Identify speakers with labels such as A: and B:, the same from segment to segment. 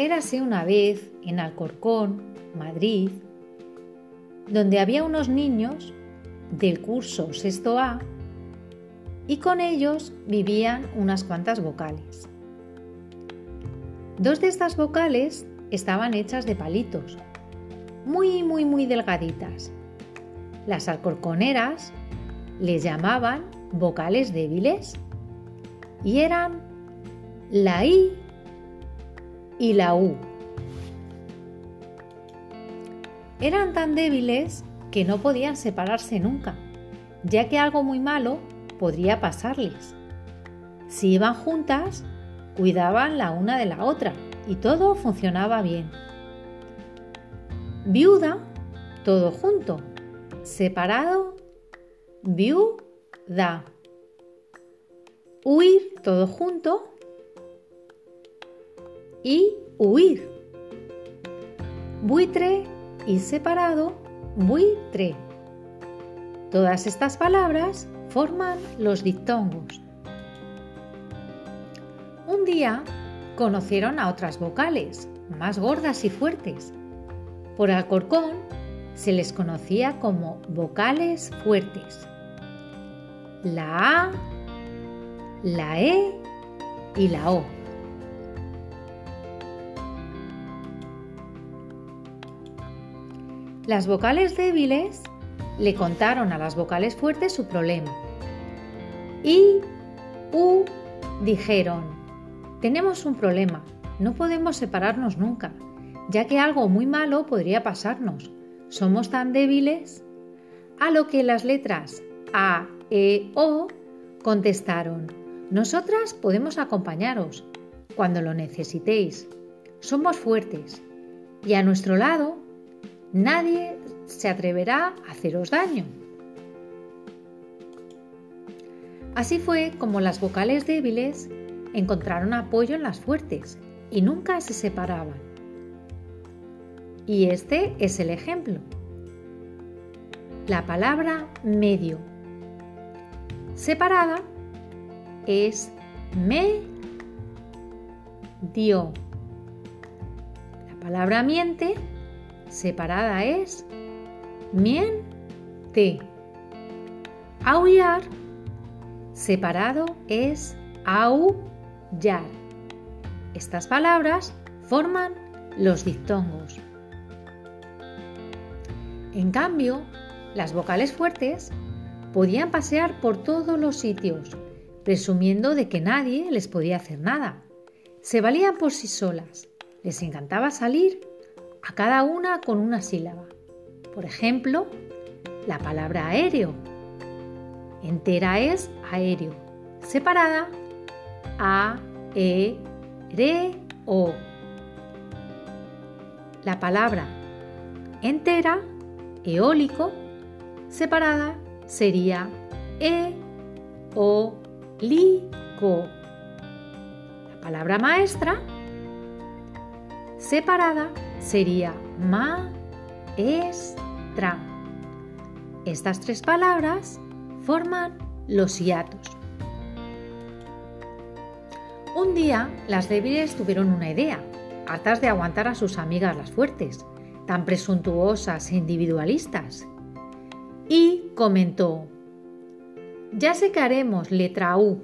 A: Érase una vez en Alcorcón, Madrid, donde había unos niños del curso sexto A y con ellos vivían unas cuantas vocales. Dos de estas vocales estaban hechas de palitos, muy, muy, muy delgaditas. Las alcorconeras les llamaban vocales débiles y eran la I y la U. Eran tan débiles que no podían separarse nunca, ya que algo muy malo podría pasarles. Si iban juntas, cuidaban la una de la otra y todo funcionaba bien. Viuda, todo junto. Separado, viuda. Huir, todo junto. Y huir. Buitre y separado, buitre. Todas estas palabras forman los dictongos. Un día conocieron a otras vocales, más gordas y fuertes. Por Alcorcón se les conocía como vocales fuertes. La A, la E y la O. Las vocales débiles le contaron a las vocales fuertes su problema. Y, U, dijeron, tenemos un problema, no podemos separarnos nunca, ya que algo muy malo podría pasarnos. Somos tan débiles. A lo que las letras A, E, O contestaron, nosotras podemos acompañaros cuando lo necesitéis. Somos fuertes y a nuestro lado nadie se atreverá a haceros daño. Así fue como las vocales débiles encontraron apoyo en las fuertes y nunca se separaban. Y este es el ejemplo. La palabra medio separada es me dio. La palabra miente separada es miente. Aullar separado es aullar. Estas palabras forman los dictongos. En cambio, las vocales fuertes podían pasear por todos los sitios, presumiendo de que nadie les podía hacer nada. Se valían por sí solas. Les encantaba salir a cada una con una sílaba. Por ejemplo, la palabra aéreo. Entera es aéreo. Separada, a, e, re, o. La palabra entera, eólico, separada sería e, o, li, co. La palabra maestra, separada sería ma, es, tra. Estas tres palabras forman los hiatos. Un día las débiles tuvieron una idea, hartas de aguantar a sus amigas las fuertes, tan presuntuosas e individualistas. Y comentó, ya sé que haremos letra U.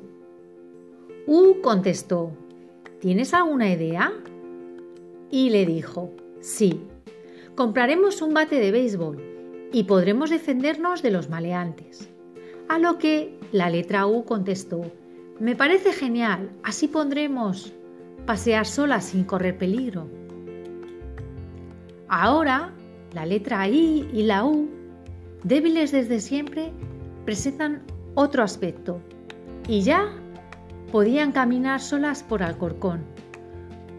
A: U contestó, ¿tienes alguna idea? Y le dijo, sí, compraremos un bate de béisbol y podremos defendernos de los maleantes. A lo que la letra U contestó, me parece genial, así pondremos pasear sola sin correr peligro. Ahora, la letra I y la U, débiles desde siempre, presentan otro aspecto y ya podían caminar solas por Alcorcón,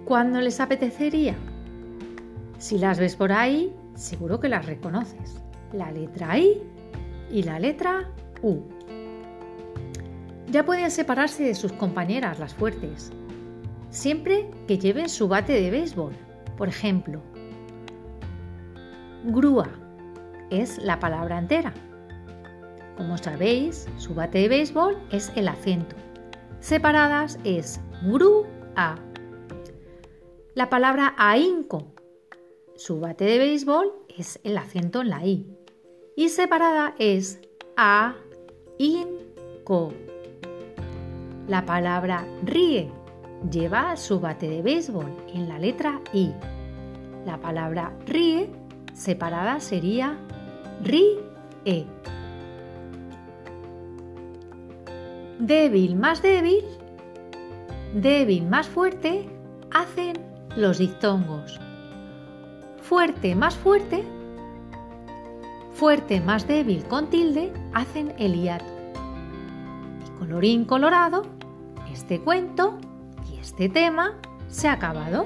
A: cuando les apetecería. Si las ves por ahí, seguro que las reconoces. La letra I y la letra U. Ya pueden separarse de sus compañeras, las fuertes, siempre que lleven su bate de béisbol. Por ejemplo, grúa es la palabra entera. Como sabéis, su bate de béisbol es el acento. Separadas es grúa. La palabra ahínco. Su bate de béisbol es el acento en la I. Y separada es a, in, co. La palabra ríe lleva su bate de béisbol en la letra I. La palabra ríe separada sería ri, e. Débil más débil, débil más fuerte, hacen los dictongos. Fuerte más fuerte, fuerte más débil con tilde, hacen el hiato. Y colorín colorado, este cuento y este tema se ha acabado.